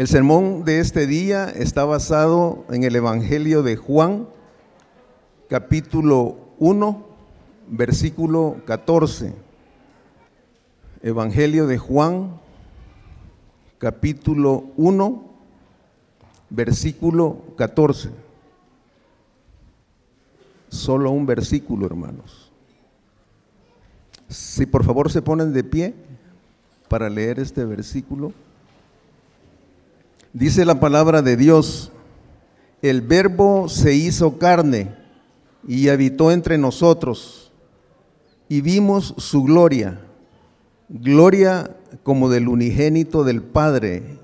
El sermón de este día está basado en el Evangelio de Juan, capítulo 1, versículo 14. Evangelio de Juan, capítulo 1, versículo 14. Solo un versículo, hermanos. Si por favor se ponen de pie para leer este versículo. Dice la palabra de Dios, el verbo se hizo carne y habitó entre nosotros y vimos su gloria, gloria como del unigénito del Padre,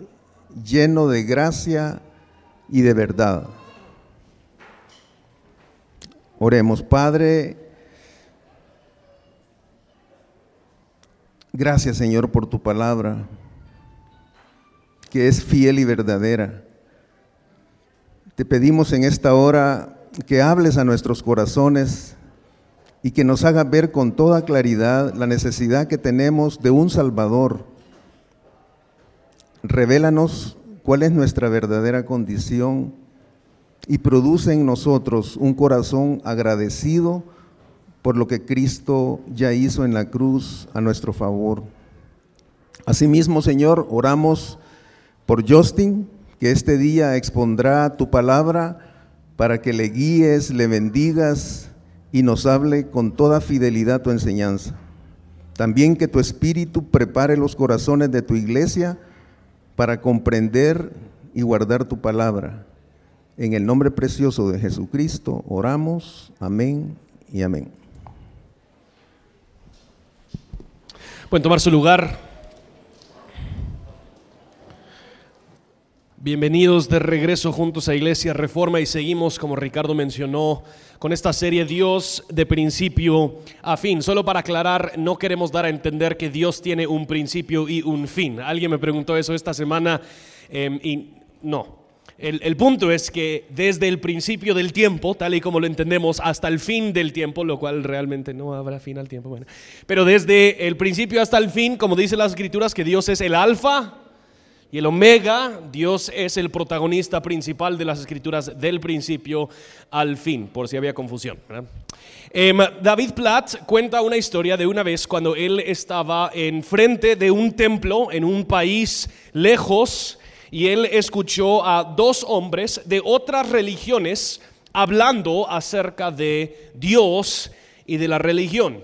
lleno de gracia y de verdad. Oremos, Padre. Gracias, Señor, por tu palabra, que es fiel y verdadera. Te pedimos en esta hora que hables a nuestros corazones y que nos haga ver con toda claridad la necesidad que tenemos de un Salvador. Revélanos cuál es nuestra verdadera condición y produce en nosotros un corazón agradecido por lo que Cristo ya hizo en la cruz a nuestro favor. Asimismo, Señor, oramos por Justin, que este día expondrá tu palabra para que le guíes, le bendigas y nos hable con toda fidelidad tu enseñanza. También que tu espíritu prepare los corazones de tu iglesia para comprender y guardar tu palabra. En el nombre precioso de Jesucristo oramos. Amén y amén. Pueden tomar su lugar. Bienvenidos de regreso juntos a Iglesia Reforma y seguimos, como Ricardo mencionó, con esta serie Dios de principio a fin. Solo para aclarar, no queremos dar a entender que Dios tiene un principio y un fin. Alguien me preguntó eso esta semana eh, y no. El, el, punto es que desde el principio del tiempo, tal y como lo entendemos, hasta el fin del tiempo, lo cual realmente no habrá fin al tiempo, bueno, pero desde el principio hasta el fin, como dice las escrituras, que Dios es el alfa el omega, Dios es el protagonista principal de las escrituras del principio al fin, por si había confusión. Eh, David Platt cuenta una historia de una vez cuando él estaba enfrente de un templo en un país lejos y él escuchó a dos hombres de otras religiones hablando acerca de Dios y de la religión.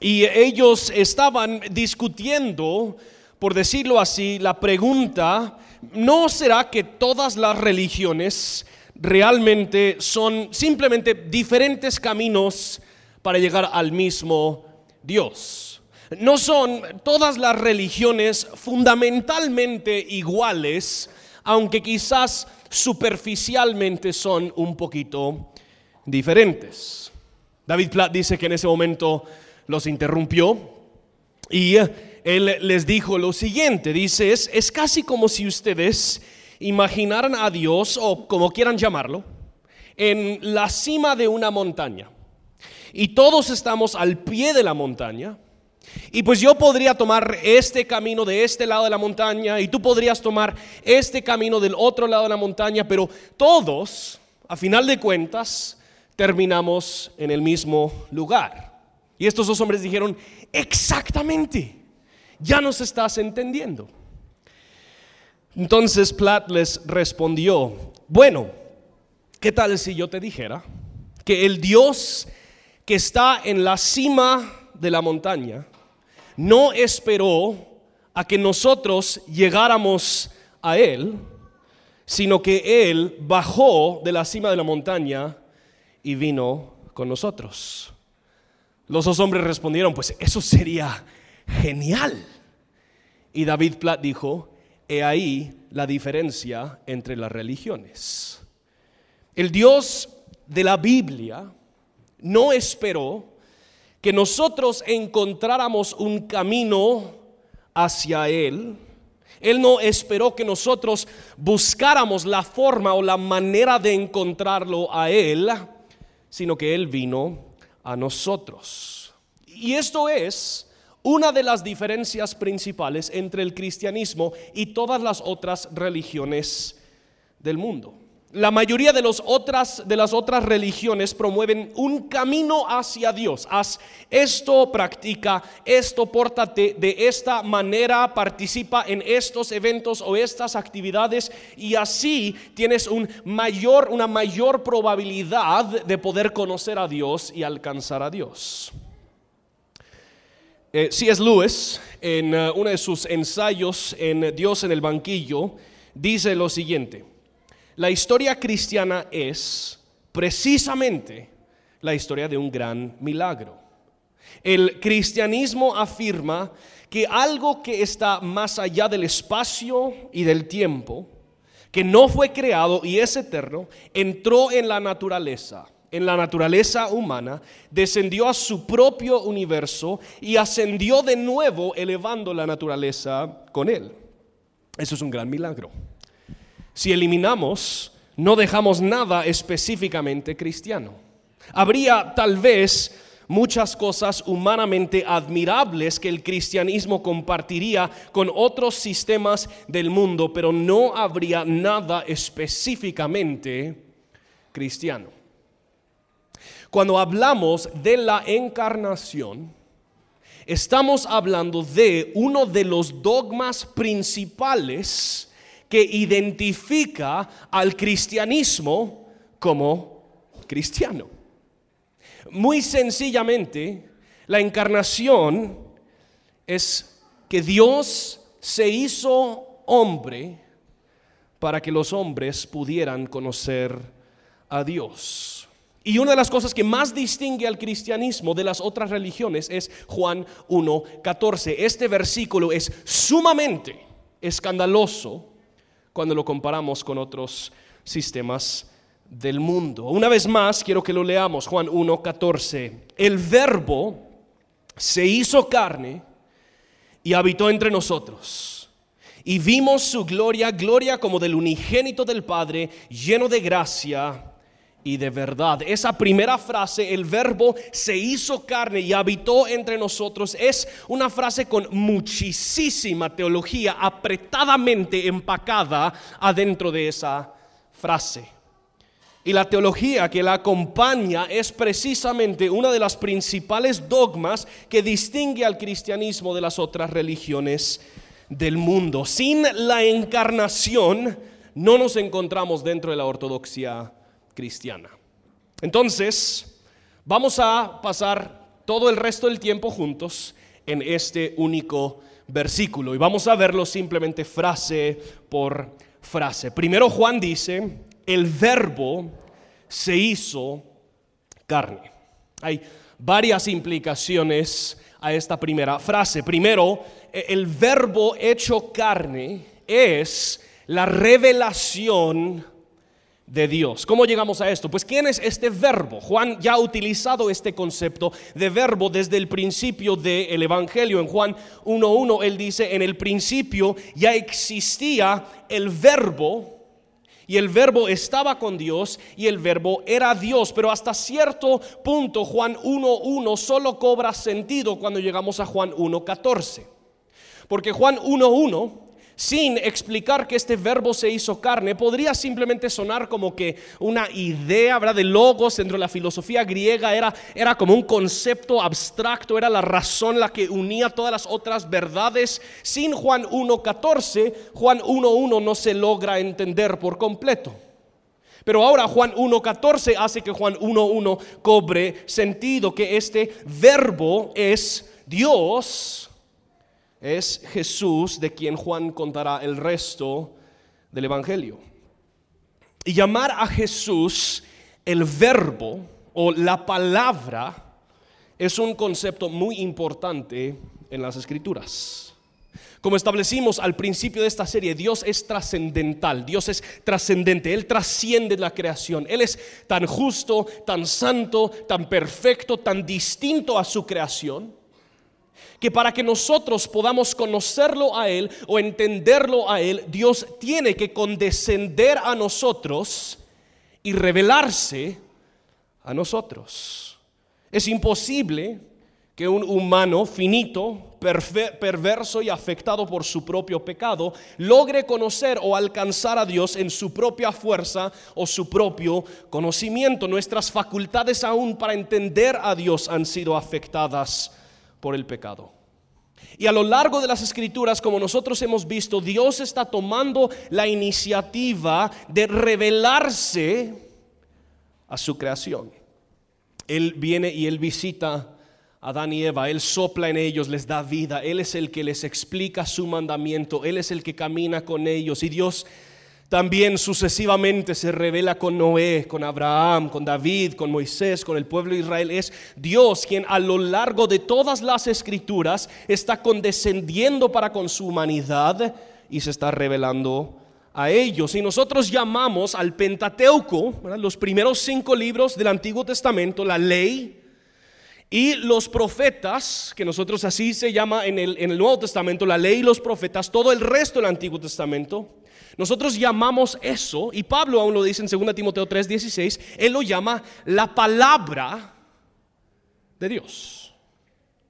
Y ellos estaban discutiendo por decirlo así, la pregunta, ¿no será que todas las religiones realmente son simplemente diferentes caminos para llegar al mismo Dios? No son todas las religiones fundamentalmente iguales, aunque quizás superficialmente son un poquito diferentes. David Platt dice que en ese momento los interrumpió y él les dijo lo siguiente, dice, es, casi como si ustedes imaginaran a Dios, o como quieran llamarlo, en la cima de una montaña. Y todos estamos al pie de la montaña. Y pues yo podría tomar este camino de este lado de la montaña y tú podrías tomar este camino del otro lado de la montaña, pero todos, a final de cuentas, terminamos en el mismo lugar. Y estos dos hombres dijeron, exactamente ya nos estás entendiendo. Entonces Platt les respondió, bueno, ¿qué tal si yo te dijera que el Dios que está en la cima de la montaña no esperó a que nosotros llegáramos a Él, sino que Él bajó de la cima de la montaña y vino con nosotros? Los dos hombres respondieron, pues eso sería genial. Y David Platt dijo, he ahí la diferencia entre las religiones. El Dios de la Biblia no esperó que nosotros encontráramos un camino hacia Él. Él no esperó que nosotros buscáramos la forma o la manera de encontrarlo a Él, sino que Él vino a nosotros. Y esto es una de las diferencias principales entre el cristianismo y todas las otras religiones del mundo. La mayoría de, otras, las otras religiones promueven un camino hacia Dios. Haz esto, practica esto, pórtate de esta manera, participa en estos eventos o estas actividades y así tienes mayor, una mayor probabilidad de poder conocer a Dios y alcanzar a Dios. Eh, C.S. Lewis, en eh, uno de sus ensayos en Dios en el banquillo, dice lo siguiente. La historia cristiana es precisamente la historia de un gran milagro. El cristianismo afirma que algo que está más allá del espacio y del tiempo, que no fue creado y es eterno, entró en la naturaleza, en la naturaleza humana, descendió a su propio universo y ascendió de nuevo elevando la naturaleza con él. Eso es un gran milagro. Si eliminamos, no dejamos nada específicamente cristiano. Habría tal vez muchas cosas humanamente admirables que el cristianismo compartiría con otros sistemas del mundo, pero no habría nada específicamente cristiano. Cuando hablamos de la encarnación, estamos hablando de uno de los dogmas principales que identifica al cristianismo como cristiano. Muy sencillamente, la encarnación es que Dios se hizo hombre para que los hombres pudieran conocer a Dios. Y una de las cosas que más distingue al cristianismo de las otras religiones es Juan 1.14. Este versículo es sumamente escandaloso cuando lo comparamos con otros sistemas del mundo. Una vez más, quiero que lo leamos, Juan 1.14. El verbo se hizo carne y habitó entre nosotros. Y vimos su gloria, gloria como del unigénito del Padre, lleno de gracia y de verdad. Esa primera frase, el verbo se hizo carne y habitó entre nosotros, es una frase con muchísima teología apretadamente empacada adentro de esa frase. Y la teología que la acompaña es precisamente una de las principales dogmas que distingue al cristianismo de las otras religiones del mundo. Sin la encarnación no nos encontramos dentro de la ortodoxia cristiana. Entonces, vamos a pasar todo el resto del tiempo juntos en este único versículo y vamos a verlo simplemente frase por frase. Primero Juan dice, el verbo se hizo carne. Hay varias implicaciones a esta primera frase. Primero, el verbo hecho carne es la revelación de Dios. ¿Cómo llegamos a esto? Pues ¿quién es este verbo? Juan ya ha utilizado este concepto de verbo desde el principio del Evangelio. En Juan 1.1 él dice, en el principio ya existía el verbo y el verbo estaba con Dios y el verbo era Dios. Pero hasta cierto punto Juan 1.1 solo cobra sentido cuando llegamos a Juan 1.14. Porque Juan 1.1 sin explicar que este verbo se hizo carne, podría simplemente sonar como que una idea, ¿verdad? De logos dentro de la filosofía griega era, era como un concepto abstracto, era la razón la que unía todas las otras verdades. Sin Juan 1.14, Juan 1.1 no se logra entender por completo. Pero ahora Juan 1.14 hace que Juan 1.1 cobre sentido, que este verbo es Dios es Jesús de quien Juan contará el resto del Evangelio. Y llamar a Jesús el verbo o la palabra es un concepto muy importante en las escrituras. Como establecimos al principio de esta serie, Dios es trascendental, Dios es trascendente, Él trasciende la creación, Él es tan justo, tan santo, tan perfecto, tan distinto a su creación que para que nosotros podamos conocerlo a Él o entenderlo a Él, Dios tiene que condescender a nosotros y revelarse a nosotros. Es imposible que un humano finito, perverso y afectado por su propio pecado, logre conocer o alcanzar a Dios en su propia fuerza o su propio conocimiento. Nuestras facultades aún para entender a Dios han sido afectadas por el pecado. Y a lo largo de las escrituras, como nosotros hemos visto, Dios está tomando la iniciativa de revelarse a su creación. Él viene y él visita a Adán y Eva, Él sopla en ellos, les da vida, Él es el que les explica su mandamiento, Él es el que camina con ellos y Dios también sucesivamente se revela con Noé, con Abraham, con David, con Moisés, con el pueblo de Israel. Es Dios quien a lo largo de todas las escrituras está condescendiendo para con su humanidad y se está revelando a ellos. Y nosotros llamamos al Pentateuco, los primeros cinco libros del Antiguo Testamento, la ley, y los profetas, que nosotros así se llama en el, Nuevo Testamento, la ley y los profetas, todo el resto del Antiguo Testamento, nosotros llamamos eso, y Pablo aún lo dice en 2 Timoteo 3:16, él lo llama la palabra de Dios.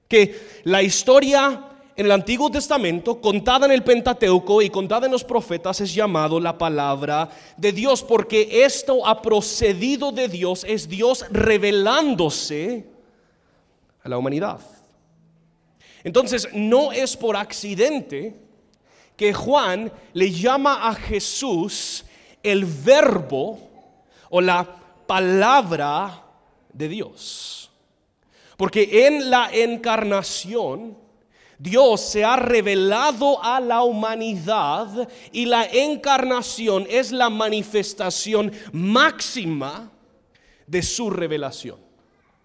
Que la historia en el Antiguo Testamento, contada en el Pentateuco y contada en los profetas, es llamado la palabra de Dios, porque esto ha procedido de Dios, es Dios revelándose a la humanidad. Entonces, no es por accidente que Juan le llama a Jesús el verbo o la palabra de Dios. Porque en la encarnación Dios se ha revelado a la humanidad y la encarnación es la manifestación máxima de su revelación.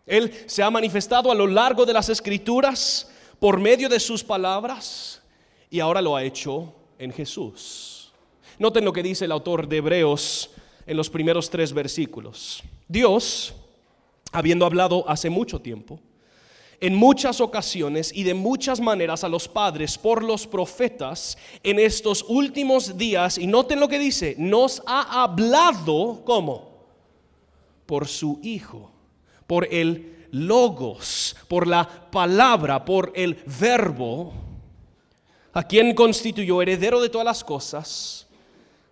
Él se ha manifestado a lo largo de las escrituras por medio de sus palabras y ahora lo ha hecho en Jesús. Noten lo que dice el autor de Hebreos en los primeros tres versículos. Dios, habiendo hablado hace mucho tiempo, en muchas ocasiones y de muchas maneras a los padres por los profetas en estos últimos días, y noten lo que dice, nos ha hablado como por su Hijo, por el logos, por la palabra, por el verbo a quien constituyó heredero de todas las cosas,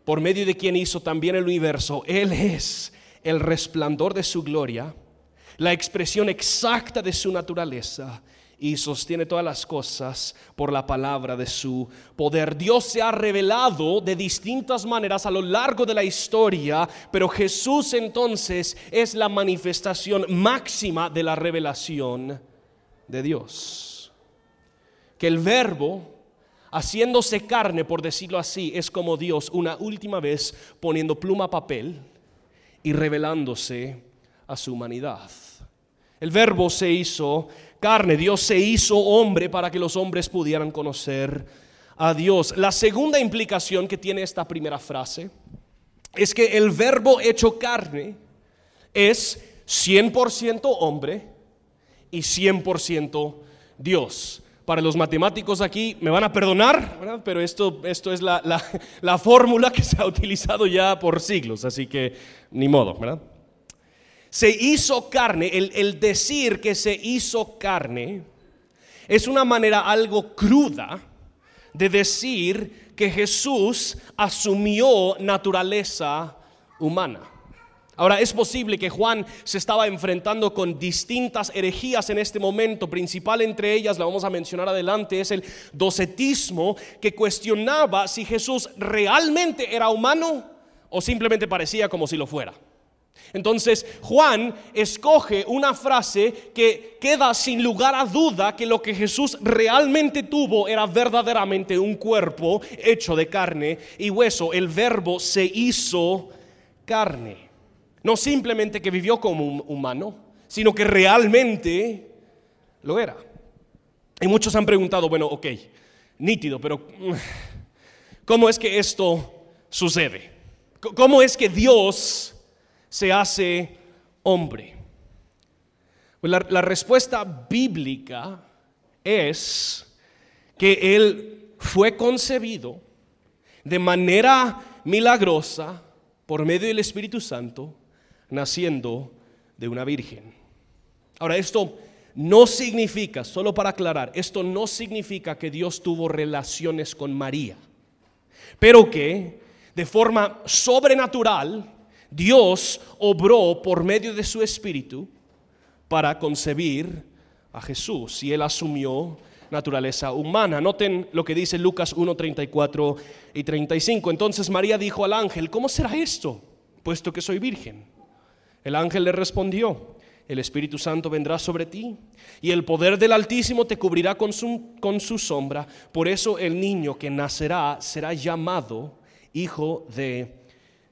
por medio de quien hizo también el universo. Él es el resplandor de su gloria, la expresión exacta de su naturaleza y sostiene todas las cosas por la palabra de su poder. Dios se ha revelado de distintas maneras a lo largo de la historia, pero Jesús entonces es la manifestación máxima de la revelación de Dios. Que el verbo haciéndose carne, por decirlo así, es como Dios una última vez poniendo pluma a papel y revelándose a su humanidad. El verbo se hizo carne, Dios se hizo hombre para que los hombres pudieran conocer a Dios. La segunda implicación que tiene esta primera frase es que el verbo hecho carne es 100% hombre y 100% Dios para los matemáticos aquí me van a perdonar, pero esto, esto es la, la, fórmula que se ha utilizado ya por siglos, así que ni modo. Se hizo carne, el, el decir que se hizo carne es una manera algo cruda de decir que Jesús asumió naturaleza humana. Ahora, es posible que Juan se estaba enfrentando con distintas herejías en este momento. Principal entre ellas, la vamos a mencionar adelante, es el docetismo que cuestionaba si Jesús realmente era humano o simplemente parecía como si lo fuera. Entonces Juan escoge una frase que queda sin lugar a duda que lo que Jesús realmente tuvo era verdaderamente un cuerpo hecho de carne y hueso. El verbo se hizo carne. No simplemente que vivió como un humano, sino que realmente lo era. Y muchos han preguntado, bueno, ok, nítido, pero ¿cómo es que esto sucede? ¿Cómo es que Dios se hace hombre? Pues la, la respuesta bíblica es que Él fue concebido de manera milagrosa por medio del Espíritu Santo naciendo de una virgen. Ahora, esto no significa, solo para aclarar, esto no significa que Dios tuvo relaciones con María, pero que de forma sobrenatural Dios obró por medio de su espíritu para concebir a Jesús y él asumió naturaleza humana. Noten lo que dice Lucas 1, 34 y 35. Entonces María dijo al ángel, ¿cómo será esto? Puesto que soy virgen. El ángel le respondió, el Espíritu Santo vendrá sobre ti y el poder del Altísimo te cubrirá con su, con su sombra. Por eso el niño que nacerá será llamado Hijo de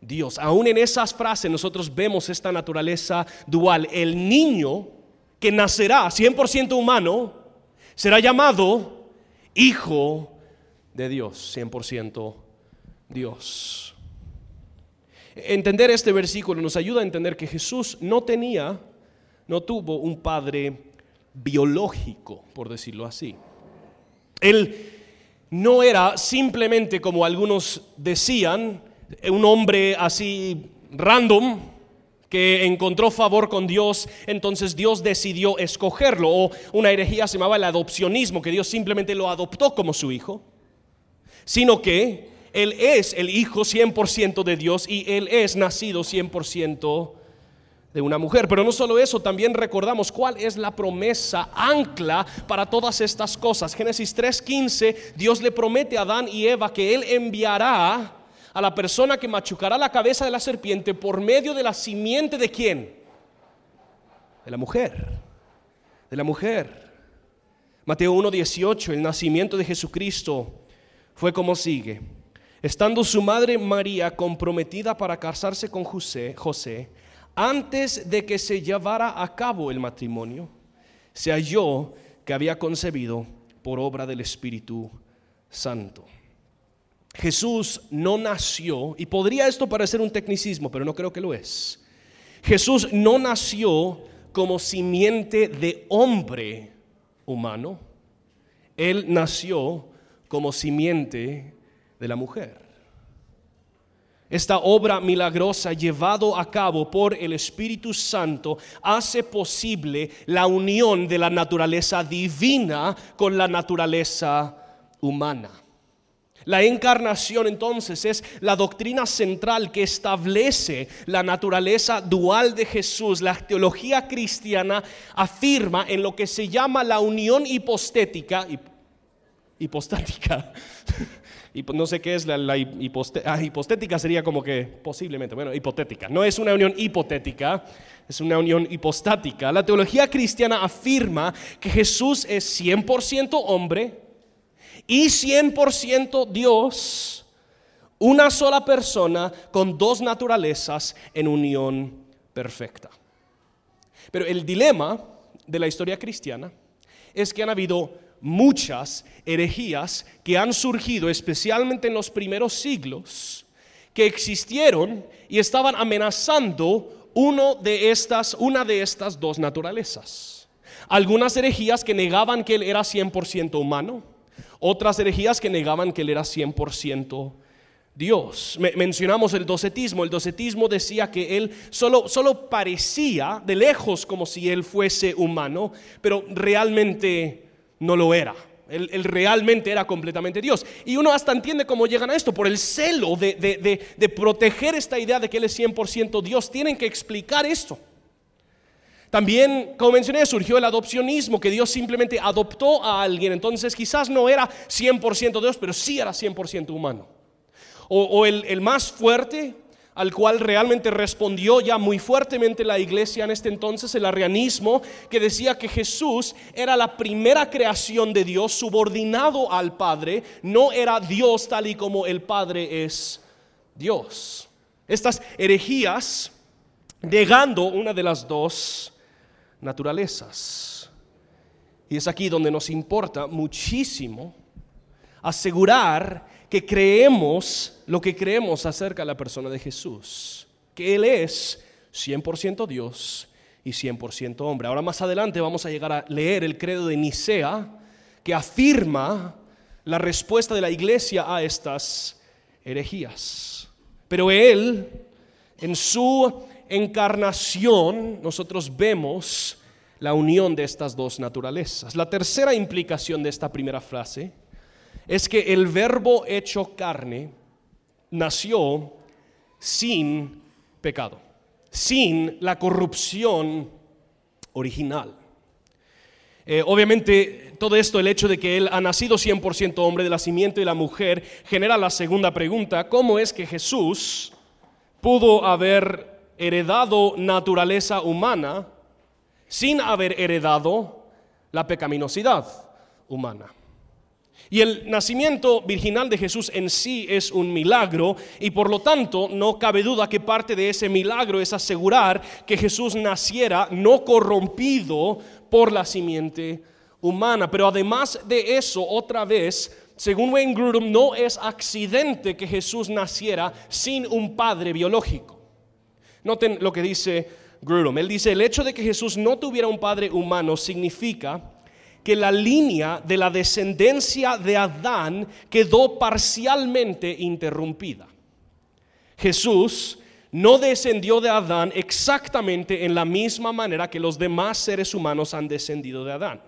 Dios. Aún en esas frases nosotros vemos esta naturaleza dual. El niño que nacerá 100% humano será llamado Hijo de Dios, 100% Dios. Entender este versículo nos ayuda a entender que Jesús no tenía, no tuvo un padre biológico, por decirlo así. Él no era simplemente como algunos decían, un hombre así random que encontró favor con Dios, entonces Dios decidió escogerlo. O una herejía se llamaba el adopcionismo, que Dios simplemente lo adoptó como su hijo, sino que Él es el hijo 100% de Dios y Él es nacido 100% de una mujer. Pero no solo eso, también recordamos cuál es la promesa ancla para todas estas cosas. Génesis 3:15, Dios le promete a Adán y Eva que Él enviará a la persona que machucará la cabeza de la serpiente por medio de la simiente de quién? De la mujer. De la mujer. Mateo 1:18, el nacimiento de Jesucristo fue como sigue. Estando su madre María comprometida para casarse con José, José antes de que se llevara a cabo el matrimonio, se halló que había concebido por obra del Espíritu Santo. Jesús no nació, y podría esto parecer un tecnicismo, pero no creo que lo es. Jesús no nació como simiente de hombre humano, Él nació como simiente de la mujer. Esta obra milagrosa llevado a cabo por el Espíritu Santo hace posible la unión de la naturaleza divina con la naturaleza humana. La encarnación entonces es la doctrina central que establece la naturaleza dual de Jesús. La teología cristiana afirma en lo que se llama la unión hipostética, hipostática no sé qué es la, ah, hipostética, sería como que posiblemente, bueno, hipotética. No es una unión hipotética, es una unión hipostática. La teología cristiana afirma que Jesús es 100% hombre y 100% Dios, una sola persona con dos naturalezas en unión perfecta. Pero el dilema de la historia cristiana es que han habido muchas herejías que han surgido especialmente en los primeros siglos, que existieron y estaban amenazando uno de estas, una de estas dos naturalezas. Algunas herejías que negaban que él era 100% humano, otras herejías que negaban que él era 100% Dios. mencionamos el docetismo. El docetismo decía que él solo, solo parecía de lejos como si él fuese humano, pero realmente no lo era. Él, realmente era completamente Dios. Y uno hasta entiende cómo llegan a esto, por el celo de, de proteger esta idea de que Él es 100% Dios. Tienen que explicar esto. También, como mencioné, surgió el adopcionismo, que Dios simplemente adoptó a alguien. Entonces quizás no era 100% Dios, pero sí era 100% humano. O, o el, el más fuerte, al cual realmente respondió ya muy fuertemente la iglesia en este entonces, el arrianismo, que decía que Jesús era la primera creación de Dios subordinado al Padre, no era Dios tal y como el Padre es Dios. Estas herejías, negando una de las dos naturalezas. Y es aquí donde nos importa muchísimo asegurar que creemos lo que creemos acerca de la persona de Jesús, que Él es 100% Dios y 100% hombre. Ahora más adelante vamos a llegar a leer el credo de Nicea, que afirma la respuesta de la iglesia a estas herejías. Pero Él, en su encarnación, nosotros vemos la unión de estas dos naturalezas. La tercera implicación de esta primera frase es que el verbo hecho carne nació sin pecado, sin la corrupción original. Eh, obviamente, todo esto, el hecho de que él ha nacido 100% hombre de la simiente de la mujer, genera la segunda pregunta, ¿cómo es que Jesús pudo haber heredado naturaleza humana sin haber heredado la pecaminosidad humana? Y el nacimiento virginal de Jesús en sí es un milagro y por lo tanto no cabe duda que parte de ese milagro es asegurar que Jesús naciera no corrompido por la simiente humana. Pero además de eso, otra vez, según Wayne Grudem, no es accidente que Jesús naciera sin un padre biológico. Noten lo que dice Grudem. Él dice, el hecho de que Jesús no tuviera un padre humano significa que la línea de la descendencia de Adán quedó parcialmente interrumpida. Jesús no descendió de Adán exactamente en la misma manera que los demás seres humanos han descendido de Adán.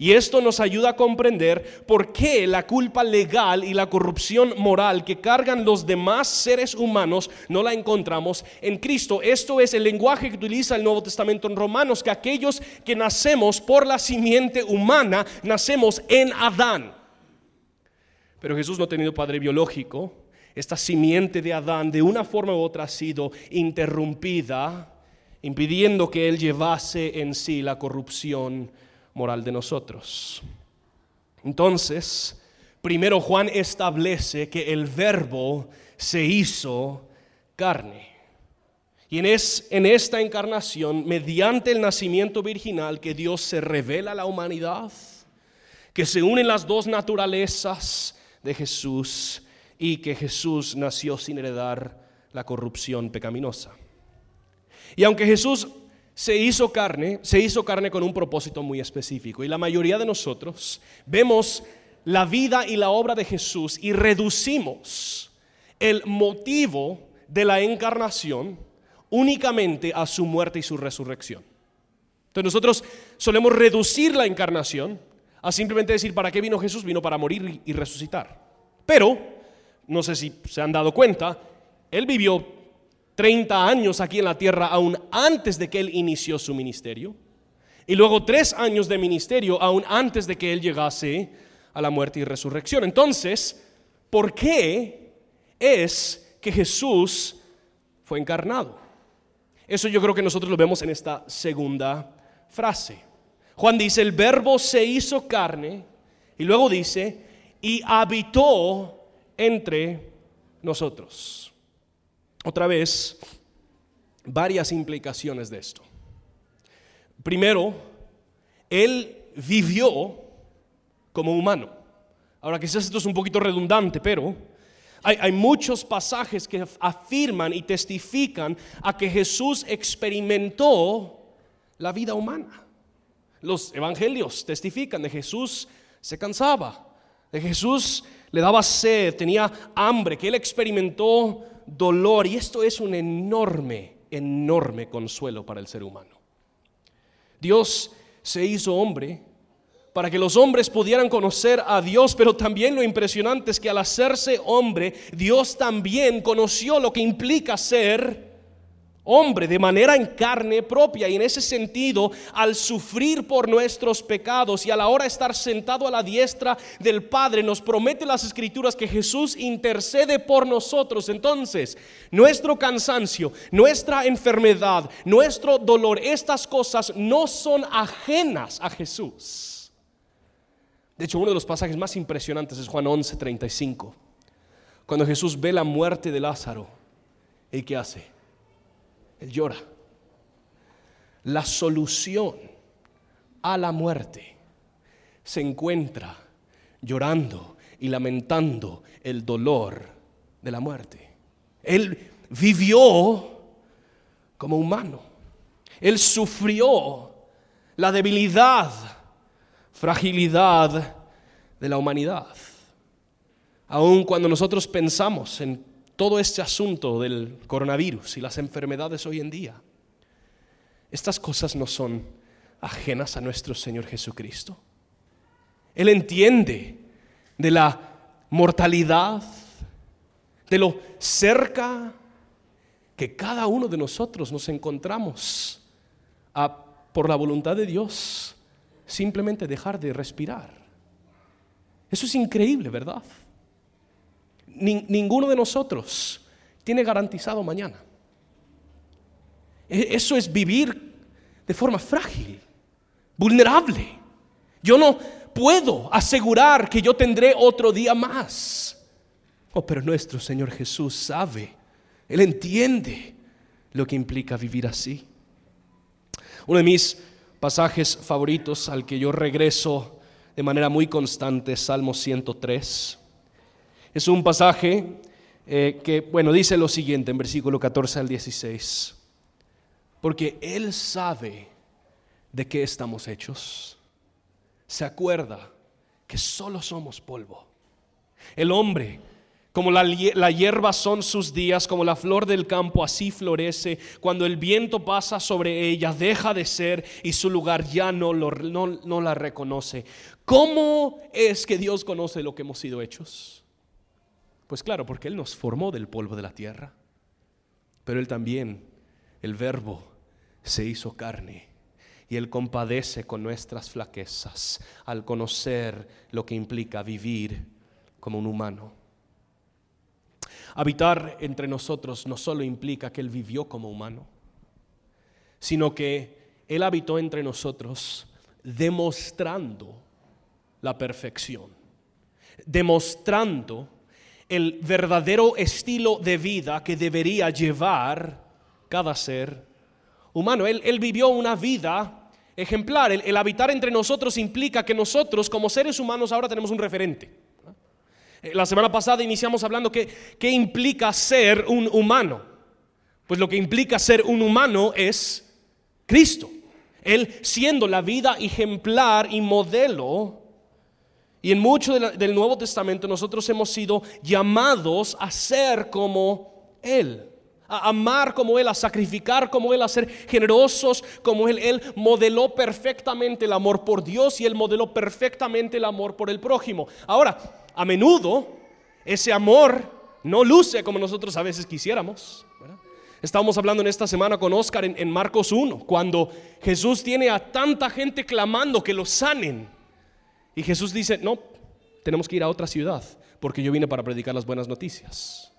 Y esto nos ayuda a comprender por qué la culpa legal y la corrupción moral que cargan los demás seres humanos no la encontramos en Cristo. Esto es el lenguaje que utiliza el Nuevo Testamento en Romanos, que aquellos que nacemos por la simiente humana, nacemos en Adán. Pero Jesús no ha tenido padre biológico. Esta simiente de Adán de una forma u otra ha sido interrumpida, impidiendo que él llevase en sí la corrupción moral de nosotros. Entonces, primero Juan establece que el verbo se hizo carne. Y en, es, en esta encarnación, mediante el nacimiento virginal, que Dios se revela a la humanidad, que se unen las dos naturalezas de Jesús y que Jesús nació sin heredar la corrupción pecaminosa. Y aunque Jesús se hizo carne, se hizo carne con un propósito muy específico. Y la mayoría de nosotros vemos la vida y la obra de Jesús y reducimos el motivo de la encarnación únicamente a su muerte y su resurrección. Entonces nosotros solemos reducir la encarnación a simplemente decir, ¿para qué vino Jesús? Vino para morir y resucitar. Pero, no sé si se han dado cuenta, Él vivió 30 años aquí en la tierra aún antes de que él inició su ministerio. Y luego tres años de ministerio aún antes de que él llegase a la muerte y resurrección. Entonces, ¿por qué es que Jesús fue encarnado? Eso yo creo que nosotros lo vemos en esta segunda frase. Juan dice, el verbo se hizo carne y luego dice, y habitó entre nosotros. Otra vez, varias implicaciones de esto. Primero, él vivió como humano. Ahora quizás esto es un poquito redundante, pero hay, hay, muchos pasajes que afirman y testifican a que Jesús experimentó la vida humana. Los evangelios testifican de Jesús se cansaba, de Jesús le daba sed, tenía hambre, que él experimentó dolor y esto es un enorme, enorme consuelo para el ser humano. Dios se hizo hombre para que los hombres pudieran conocer a Dios, pero también lo impresionante es que al hacerse hombre, Dios también conoció lo que implica ser hombre de manera en carne propia y en ese sentido al sufrir por nuestros pecados y a la hora de estar sentado a la diestra del Padre nos promete las escrituras que Jesús intercede por nosotros. Entonces, nuestro cansancio, nuestra enfermedad, nuestro dolor, estas cosas no son ajenas a Jesús. De hecho, uno de los pasajes más impresionantes es Juan 11:35. Cuando Jesús ve la muerte de Lázaro, ¿y qué hace? Él llora. La solución a la muerte se encuentra llorando y lamentando el dolor de la muerte. Él vivió como humano. Él sufrió la debilidad, fragilidad de la humanidad. Aun cuando nosotros pensamos en todo este asunto del coronavirus y las enfermedades hoy en día. Estas cosas no son ajenas a nuestro Señor Jesucristo. Él entiende de la mortalidad, de lo cerca que cada uno de nosotros nos encontramos a, por la voluntad de Dios, simplemente dejar de respirar. Eso es increíble, ¿verdad? Ninguno de nosotros tiene garantizado mañana. E, eso es vivir de forma frágil, vulnerable. Yo no puedo asegurar que yo tendré otro día más. Oh, pero nuestro Señor Jesús sabe, Él entiende lo que implica vivir así. Uno de mis pasajes favoritos al que yo regreso de manera muy constante es Salmo 103. Es un pasaje eh, que, bueno, dice lo siguiente en versículo 14 al 16. Porque Él sabe de qué estamos hechos. Se acuerda que solo somos polvo. El hombre, como la, hierba son sus días, como la flor del campo, así florece. Cuando el viento pasa sobre ella, deja de ser y su lugar ya no, no la reconoce. ¿Cómo es que Dios conoce lo que hemos sido hechos? Pues claro, porque Él nos formó del polvo de la tierra. Pero Él también, el verbo, se hizo carne. Y Él compadece con nuestras flaquezas al conocer lo que implica vivir como un humano. Habitar entre nosotros no solo implica que Él vivió como humano, sino que Él habitó entre nosotros demostrando la perfección, demostrando el verdadero estilo de vida que debería llevar cada ser humano. Él, vivió una vida ejemplar. El, habitar entre nosotros implica que nosotros como seres humanos ahora tenemos un referente. Eh, la semana pasada iniciamos hablando que qué implica ser un humano. Pues lo que implica ser un humano es Cristo. Él siendo la vida ejemplar y modelo. Y en mucho del Nuevo Testamento nosotros hemos sido llamados a ser como Él a amar como Él, a sacrificar como Él, a ser generosos como Él. Él modeló perfectamente el amor por Dios y Él modeló perfectamente el amor por el prójimo. Ahora, a menudo ese amor no luce como nosotros a veces quisiéramos. Estábamos hablando en esta semana con Oscar en, en Marcos 1, cuando Jesús tiene a tanta gente clamando que lo sanen. Y Jesús dice, no, tenemos que ir a otra ciudad, porque yo vine para predicar las buenas noticias.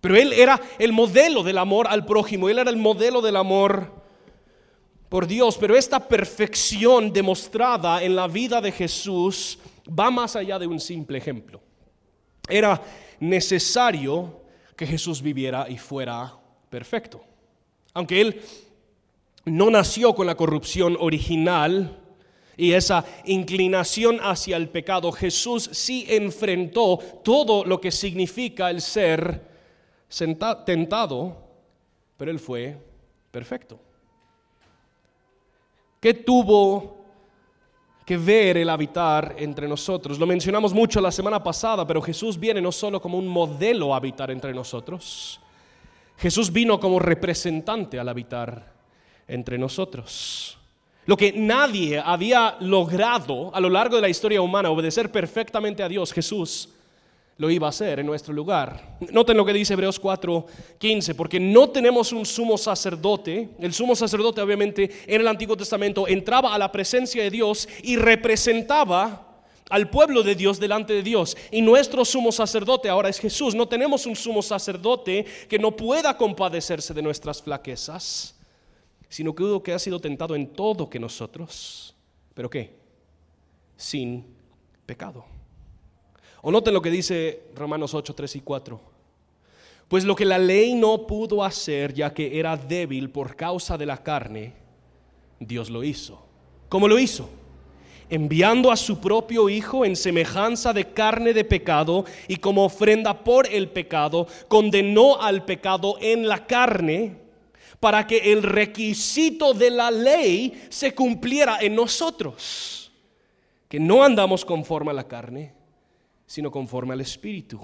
Pero él era el modelo del amor al prójimo, él era el modelo del amor por Dios. Pero esta perfección demostrada en la vida de Jesús va más allá de un simple ejemplo. Era necesario que Jesús viviera y fuera perfecto. Aunque él no nació con la corrupción original y esa inclinación hacia el pecado, Jesús sí enfrentó todo lo que significa el ser tentado, pero él fue perfecto. ¿Qué tuvo que ver el habitar entre nosotros? Lo mencionamos mucho la semana pasada, pero Jesús viene no solo como un modelo a habitar entre nosotros, Jesús vino como representante al habitar entre nosotros. Lo que nadie había logrado a lo largo de la historia humana, obedecer perfectamente a Dios, Jesús lo iba a hacer en nuestro lugar. Noten lo que dice Hebreos 4:15, porque no tenemos un sumo sacerdote. El sumo sacerdote obviamente en el Antiguo Testamento entraba a la presencia de Dios y representaba al pueblo de Dios delante de Dios. Y nuestro sumo sacerdote ahora es Jesús. No tenemos un sumo sacerdote que no pueda compadecerse de nuestras flaquezas, sino que uno que ha sido tentado en todo que nosotros. ¿Pero qué? Sin pecado. O noten lo que dice Romanos 8, 3 y 4. Pues lo que la ley no pudo hacer, ya que era débil por causa de la carne, Dios lo hizo. ¿Cómo lo hizo? Enviando a su propio Hijo en semejanza de carne de pecado y como ofrenda por el pecado, condenó al pecado en la carne para que el requisito de la ley se cumpliera en nosotros, que no andamos conforme a la carne, sino conforme al Espíritu.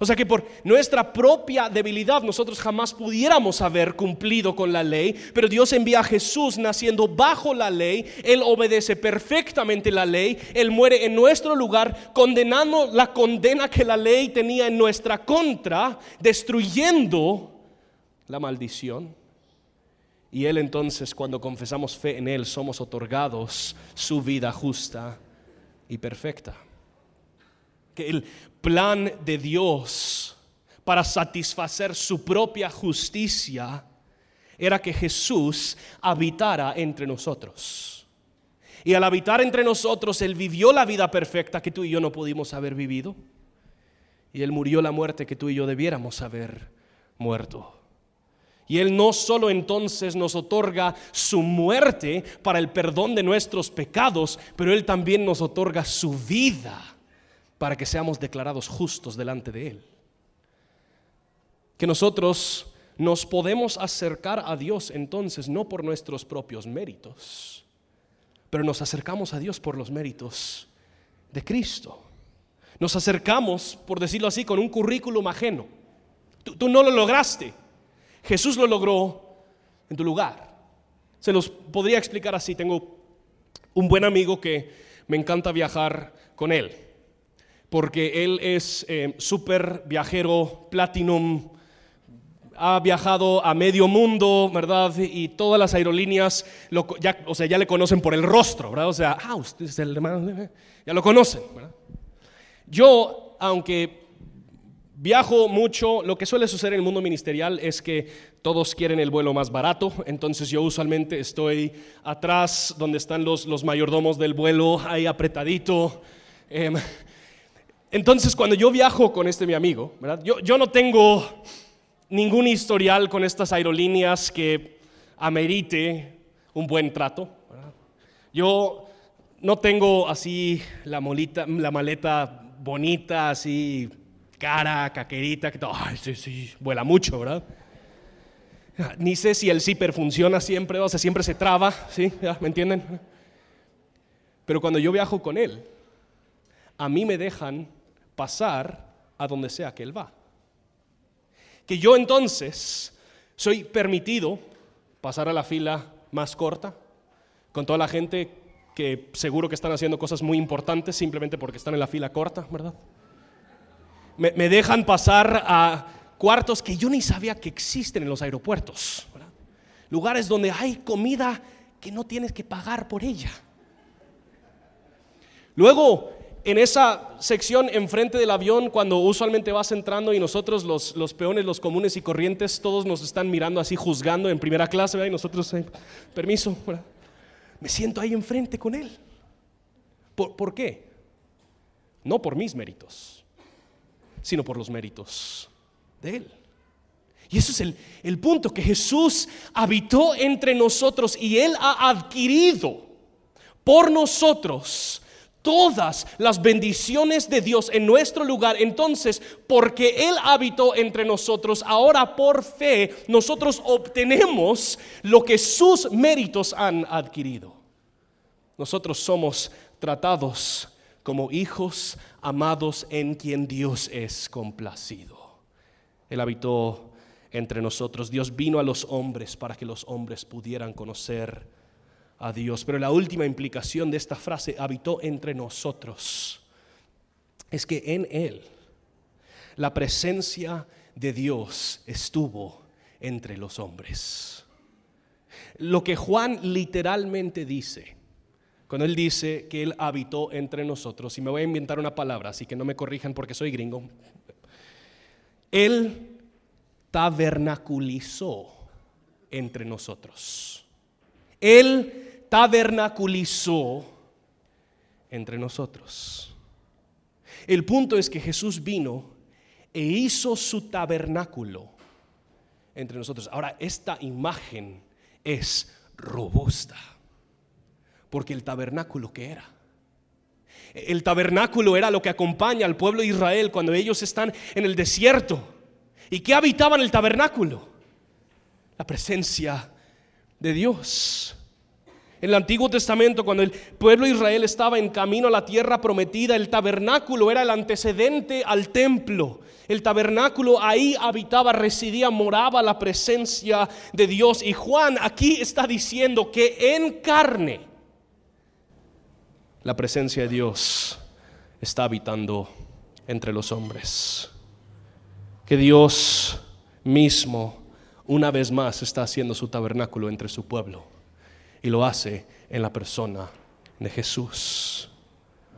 O sea que por nuestra propia debilidad nosotros jamás pudiéramos haber cumplido con la ley, pero Dios envía a Jesús naciendo bajo la ley, Él obedece perfectamente la ley, Él muere en nuestro lugar, condenando la condena que la ley tenía en nuestra contra, destruyendo la maldición. Y Él entonces, cuando confesamos fe en Él, somos otorgados su vida justa y perfecta que el plan de Dios para satisfacer su propia justicia era que Jesús habitara entre nosotros. Y al habitar entre nosotros, Él vivió la vida perfecta que tú y yo no pudimos haber vivido. Y Él murió la muerte que tú y yo debiéramos haber muerto. Y Él no solo entonces nos otorga su muerte para el perdón de nuestros pecados, pero Él también nos otorga su vida para que seamos declarados justos delante de Él. Que nosotros nos podemos acercar a Dios entonces no por nuestros propios méritos, pero nos acercamos a Dios por los méritos de Cristo. Nos acercamos, por decirlo así, con un currículum ajeno. Tú, tú no lo lograste, Jesús lo logró en tu lugar. Se los podría explicar así. Tengo un buen amigo que me encanta viajar con él porque él es eh, súper viajero, platinum, ha viajado a medio mundo, ¿verdad? Y todas las aerolíneas, ya, o sea, ya le conocen por el rostro, ¿verdad? O sea, ah, usted es el hermano, ya lo conocen, ¿verdad? Yo, aunque viajo mucho, lo que suele suceder en el mundo ministerial es que todos quieren el vuelo más barato, entonces yo usualmente estoy atrás donde están los, los mayordomos del vuelo, ahí apretadito. Eh, entonces, cuando yo viajo con este mi amigo, Yo, no tengo ningún historial con estas aerolíneas que amerite un buen trato. Yo no tengo así la, la maleta bonita, así cara, caquerita, que todo, ay, sí, sí, vuela mucho, ¿verdad? Ni sé si el zipper funciona siempre, o sea, siempre se traba, ¿sí? ¿Me entienden? Pero cuando yo viajo con él, a mí me dejan pasar a donde sea que Él va. Que yo entonces soy permitido pasar a la fila más corta, con toda la gente que seguro que están haciendo cosas muy importantes simplemente porque están en la fila corta, ¿verdad? Me, dejan pasar a cuartos que yo ni sabía que existen en los aeropuertos, lugares donde hay comida que no tienes que pagar por ella. Luego en esa sección enfrente del avión, cuando usualmente vas entrando y nosotros los, peones, los comunes y corrientes, todos nos están mirando así, juzgando en primera clase, ¿verdad? y nosotros, permiso, me siento ahí enfrente con él. ¿Por, qué? No por mis méritos, sino por los méritos de él. Y eso es el, el punto, que Jesús habitó entre nosotros y Él ha adquirido por nosotros todas las bendiciones de Dios en nuestro lugar. Entonces, porque Él habitó entre nosotros, ahora por fe nosotros obtenemos lo que sus méritos han adquirido. Nosotros somos tratados como hijos amados en quien Dios es complacido. Él habitó entre nosotros. Dios vino a los hombres para que los hombres pudieran conocer a Dios. Pero la última implicación de esta frase, habitó entre nosotros, es que en Él la presencia de Dios estuvo entre los hombres. Lo que Juan literalmente dice, cuando él dice que Él habitó entre nosotros, y me voy a inventar una palabra, así que no me corrijan porque soy gringo, Él tabernaculizó entre nosotros. Él tabernaculizó entre nosotros. El punto es que Jesús vino e hizo su tabernáculo entre nosotros. Ahora, esta imagen es robusta, porque el tabernáculo que era. El tabernáculo era lo que acompaña al pueblo de Israel cuando ellos están en el desierto. ¿Y qué habitaba en el tabernáculo? La presencia de Dios. En el Antiguo Testamento, cuando el pueblo de Israel estaba en camino a la tierra prometida, el tabernáculo era el antecedente al templo. El tabernáculo ahí habitaba, residía, moraba la presencia de Dios. Y Juan aquí está diciendo que en carne la presencia de Dios está habitando entre los hombres. Que Dios mismo una vez más está haciendo su tabernáculo entre su pueblo y lo hace en la persona de Jesús.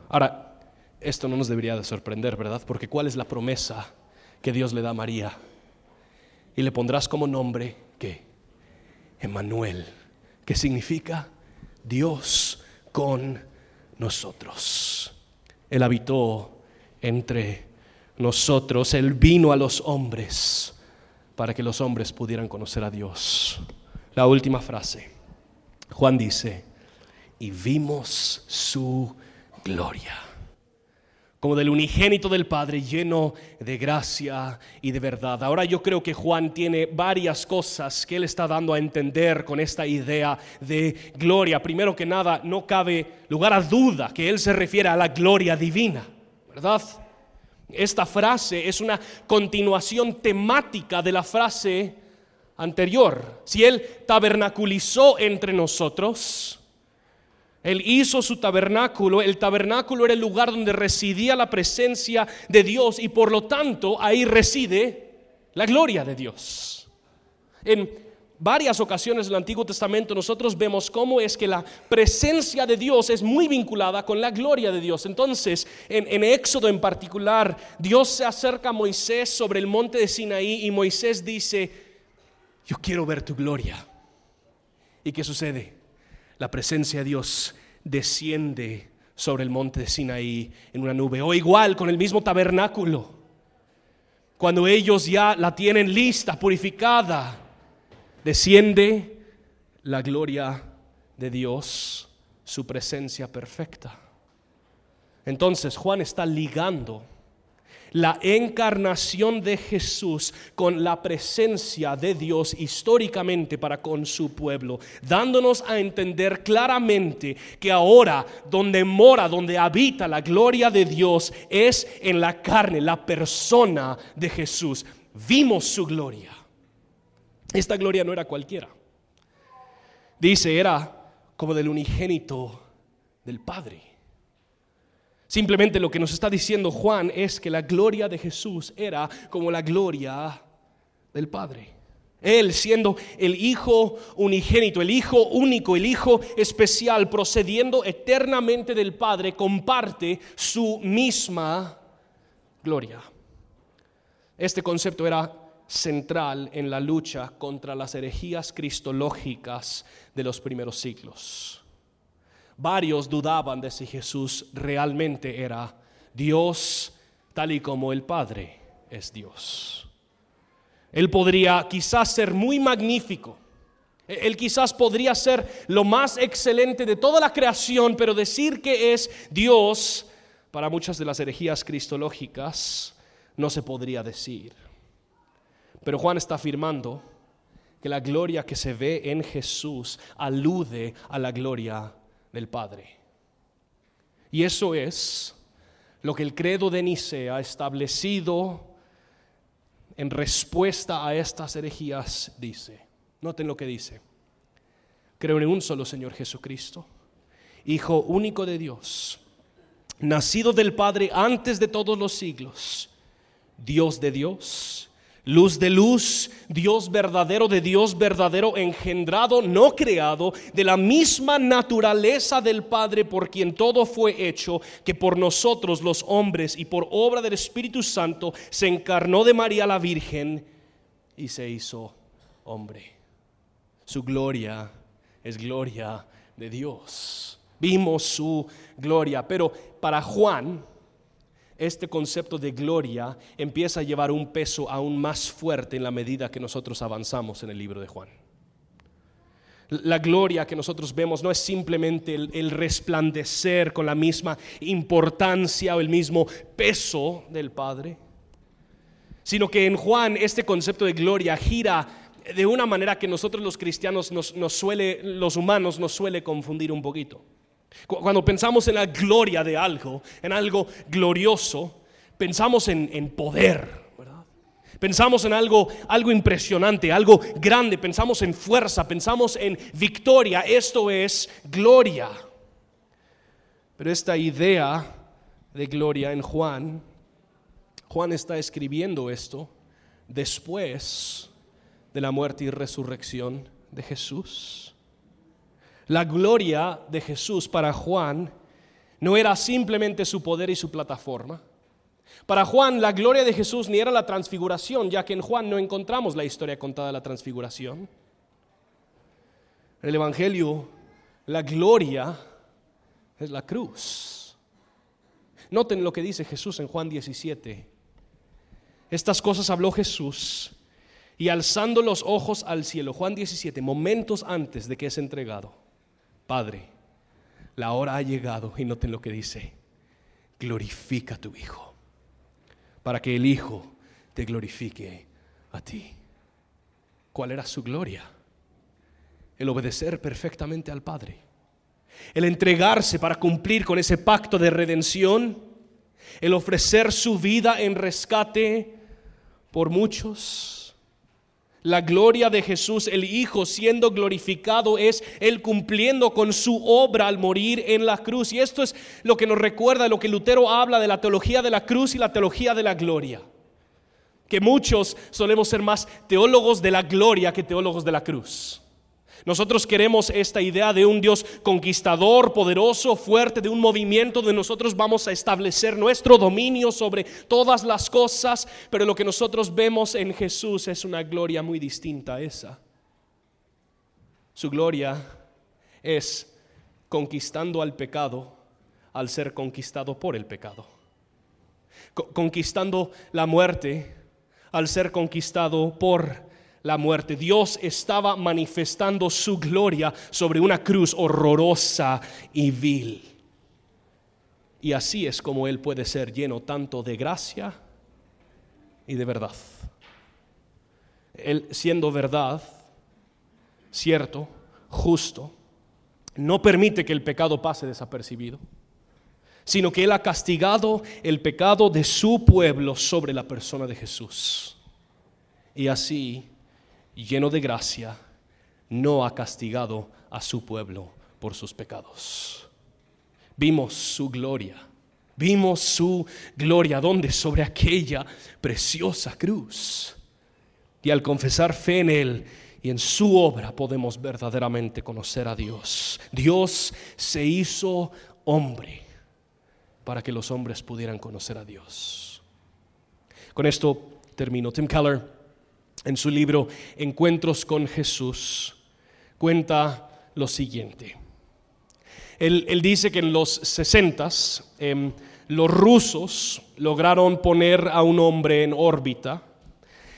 Ahora, esto no nos debería de sorprender, ¿verdad? Porque ¿cuál es la promesa que Dios le da a María? Y le pondrás como nombre que Emmanuel, que significa Dios con nosotros. Él habitó entre nosotros, Él vino a los hombres para que los hombres pudieran conocer a Dios. La última frase. Juan dice, y vimos su gloria, como del unigénito del Padre, lleno de gracia y de verdad. Ahora yo creo que Juan tiene varias cosas que él está dando a entender con esta idea de gloria. Primero que nada, no cabe lugar a duda que él se refiere a la gloria divina, ¿verdad? Esta frase es una continuación temática de la frase anterior. Si Él tabernaculizó entre nosotros, Él hizo su tabernáculo, el tabernáculo era el lugar donde residía la presencia de Dios y por lo tanto ahí reside la gloria de Dios. En varias ocasiones del Antiguo Testamento nosotros vemos cómo es que la presencia de Dios es muy vinculada con la gloria de Dios. Entonces, en, Éxodo en particular, Dios se acerca a Moisés sobre el monte de Sinaí y Moisés dice, yo quiero ver tu gloria. ¿Y qué sucede? La presencia de Dios desciende sobre el monte de Sinaí en una nube, o igual con el mismo tabernáculo. Cuando ellos ya la tienen lista, purificada, desciende la gloria de Dios, su presencia perfecta. Entonces Juan está ligando la encarnación de Jesús con la presencia de Dios históricamente para con su pueblo, dándonos a entender claramente que ahora donde mora, donde habita la gloria de Dios es en la carne, la persona de Jesús. Vimos su gloria. Esta gloria no era cualquiera. Dice, era como del unigénito del Padre. Simplemente lo que nos está diciendo Juan es que la gloria de Jesús era como la gloria del Padre. Él siendo el Hijo unigénito, el Hijo único, el Hijo especial, procediendo eternamente del Padre, comparte su misma gloria. Este concepto era central en la lucha contra las herejías cristológicas de los primeros siglos. Varios dudaban de si Jesús realmente era Dios tal y como el Padre es Dios. Él podría quizás ser muy magnífico. Él quizás podría ser lo más excelente de toda la creación, pero decir que es Dios para muchas de las herejías cristológicas no se podría decir. Pero Juan está afirmando que la gloria que se ve en Jesús alude a la gloria del Padre. Y eso es lo que el credo de Nicea ha establecido en respuesta a estas herejías dice. Noten lo que dice. Creo en un solo Señor Jesucristo, Hijo único de Dios, nacido del Padre antes de todos los siglos, Dios de Dios luz de luz, Dios verdadero de Dios verdadero, engendrado, no creado, de la misma naturaleza del Padre por quien todo fue hecho, que por nosotros los hombres y por obra del Espíritu Santo se encarnó de María la Virgen y se hizo hombre. Su gloria es gloria de Dios. Vimos su gloria, pero para Juan, este concepto de gloria empieza a llevar un peso aún más fuerte en la medida que nosotros avanzamos en el libro de Juan. La gloria que nosotros vemos no es simplemente el, resplandecer con la misma importancia o el mismo peso del Padre, sino que en Juan este concepto de gloria gira de una manera que nosotros los cristianos nos, suele, los humanos nos suele confundir un poquito. Cuando pensamos en la gloria de algo, en algo glorioso, pensamos en, en poder, Pensamos en algo, algo impresionante, algo grande, pensamos en fuerza, pensamos en victoria, esto es gloria. Pero esta idea de gloria en Juan, Juan está escribiendo esto después de la muerte y resurrección de Jesús. La gloria de Jesús para Juan no era simplemente su poder y su plataforma. Para Juan, la gloria de Jesús ni era la transfiguración, ya que en Juan no encontramos la historia contada de la transfiguración. En el Evangelio, la gloria es la cruz. Noten lo que dice Jesús en Juan 17. Estas cosas habló Jesús y alzando los ojos al cielo, Juan 17, momentos antes de que es entregado, Padre, la hora ha llegado y noten lo que dice, glorifica a tu Hijo para que el Hijo te glorifique a ti. ¿Cuál era su gloria? El obedecer perfectamente al Padre. El entregarse para cumplir con ese pacto de redención. El ofrecer su vida en rescate por muchos la gloria de Jesús, el Hijo siendo glorificado, es Él cumpliendo con su obra al morir en la cruz. Y esto es lo que nos recuerda, lo que Lutero habla de la teología de la cruz y la teología de la gloria. Que muchos solemos ser más teólogos de la gloria que teólogos de la cruz. Nosotros queremos esta idea de un Dios conquistador, poderoso, fuerte, de un movimiento donde nosotros vamos a establecer nuestro dominio sobre todas las cosas, pero lo que nosotros vemos en Jesús es una gloria muy distinta a esa. Su gloria es conquistando al pecado al ser conquistado por el pecado. Conquistando la muerte al ser conquistado por la muerte. Dios estaba manifestando su gloria sobre una cruz horrorosa y vil. Y así es como Él puede ser lleno tanto de gracia y de verdad. Él siendo verdad, cierto, justo, no permite que el pecado pase desapercibido, sino que Él ha castigado el pecado de su pueblo sobre la persona de Jesús. Y así lleno de gracia, no ha castigado a su pueblo por sus pecados. Vimos su gloria, vimos su gloria donde sobre aquella preciosa cruz. Y al confesar fe en Él y en su obra podemos verdaderamente conocer a Dios. Dios se hizo hombre para que los hombres pudieran conocer a Dios. Con esto termino. Tim Keller en su libro Encuentros con Jesús, cuenta lo siguiente. Él, dice que en los 60 em, los rusos lograron poner a un hombre en órbita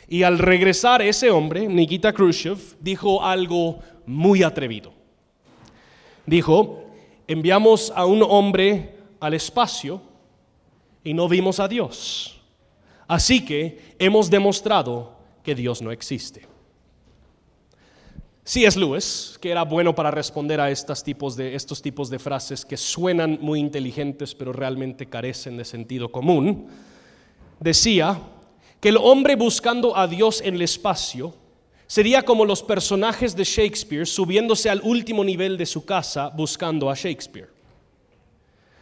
y al regresar ese hombre, Nikita Khrushchev, dijo algo muy atrevido. Dijo, enviamos a un hombre al espacio y no vimos a Dios. Así que hemos demostrado que Dios no existe. es Lewis, que era bueno para responder a estos tipos, de, estos tipos de frases que suenan muy inteligentes pero realmente carecen de sentido común, decía que el hombre buscando a Dios en el espacio sería como los personajes de Shakespeare subiéndose al último nivel de su casa buscando a Shakespeare.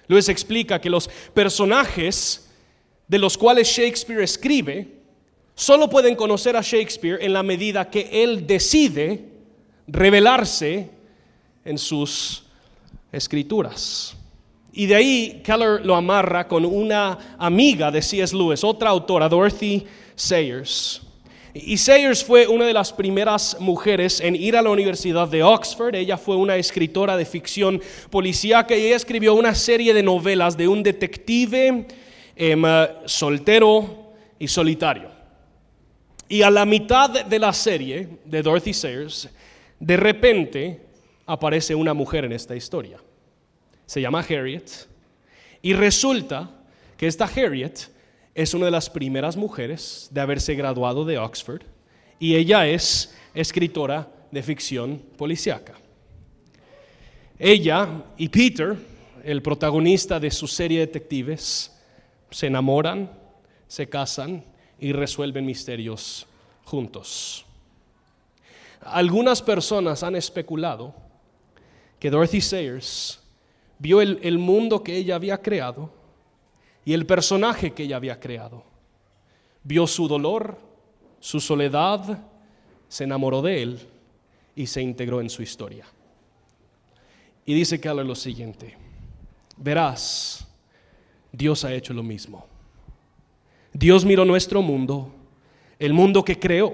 Lewis explica que los personajes de los cuales Shakespeare escribe solo pueden conocer a Shakespeare en la medida que él decide revelarse en sus escrituras. Y de ahí Keller lo amarra con una amiga de C.S. Lewis, otra autora, Dorothy Sayers. Y Sayers fue una de las primeras mujeres en ir a la Universidad de Oxford. Ella fue una escritora de ficción policíaca y ella escribió una serie de novelas de un detective em, soltero y solitario. Y a la mitad de la serie de Dorothy Sayers, de repente aparece una mujer en esta historia. Se llama Harriet. Y resulta que esta Harriet es una de las primeras mujeres de haberse graduado de Oxford. Y ella es escritora de ficción policíaca. Ella y Peter, el protagonista de su serie de detectives, se enamoran, se casan y resuelven misterios juntos. Algunas personas han especulado que Dorothy Sayers vio el, el, mundo que ella había creado y el personaje que ella había creado. Vio su dolor, su soledad, se enamoró de él y se integró en su historia. Y dice que habla lo siguiente, verás, Dios ha hecho lo mismo. Dios miró nuestro mundo, el mundo que creó,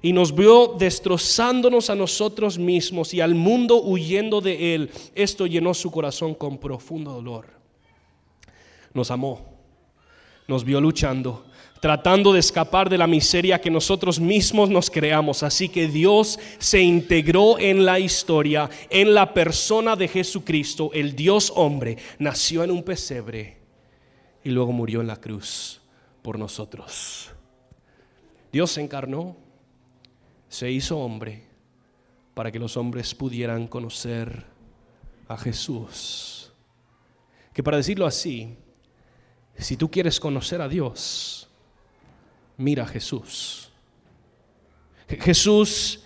y nos vio destrozándonos a nosotros mismos y al mundo huyendo de Él. Esto llenó su corazón con profundo dolor. Nos amó, nos vio luchando, tratando de escapar de la miseria que nosotros mismos nos creamos. Así que Dios se integró en la historia, en la persona de Jesucristo, el Dios hombre, nació en un pesebre y luego murió en la cruz por nosotros. Dios se encarnó, se hizo hombre para que los hombres pudieran conocer a Jesús. Que para decirlo así, si tú quieres conocer a Dios, mira a Jesús. Jesús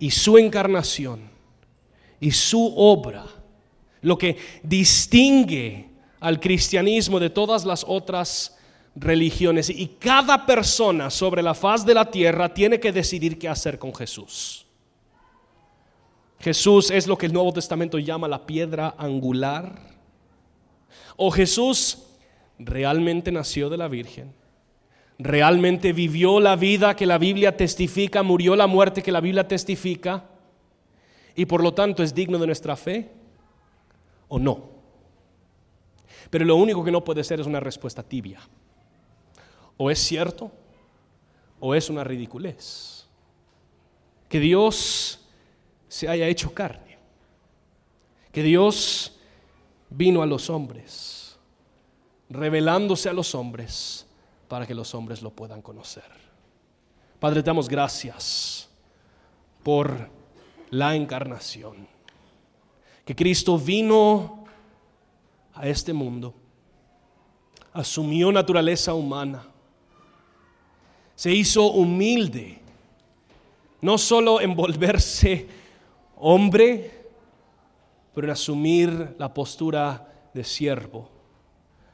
y su encarnación y su obra, lo que distingue al cristianismo de todas las otras religiones. Y cada persona sobre la faz de la tierra tiene que decidir qué hacer con Jesús. Jesús es lo que el Nuevo Testamento llama la piedra angular. O Jesús realmente nació de la Virgen realmente vivió la vida que la Biblia testifica, murió la muerte que la Biblia testifica, y por lo tanto es digno de nuestra fe o no. Pero lo único que no puede ser es una respuesta tibia. O es cierto o es una ridiculez. Que Dios se haya hecho carne. Que Dios vino a los hombres, revelándose a los hombres para que los hombres lo puedan conocer. Padre, te damos gracias por la encarnación. Que Cristo vino a este mundo, asumió naturaleza humana, se hizo humilde, no solo en volverse hombre, pero en asumir la postura de siervo,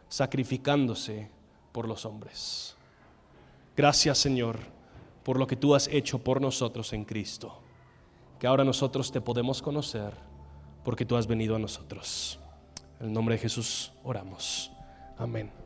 sacrificándose por los hombres. Gracias Señor por lo que tú has hecho por nosotros en Cristo, que ahora nosotros te podemos conocer porque tú has venido a nosotros. En el nombre de Jesús oramos. Amén.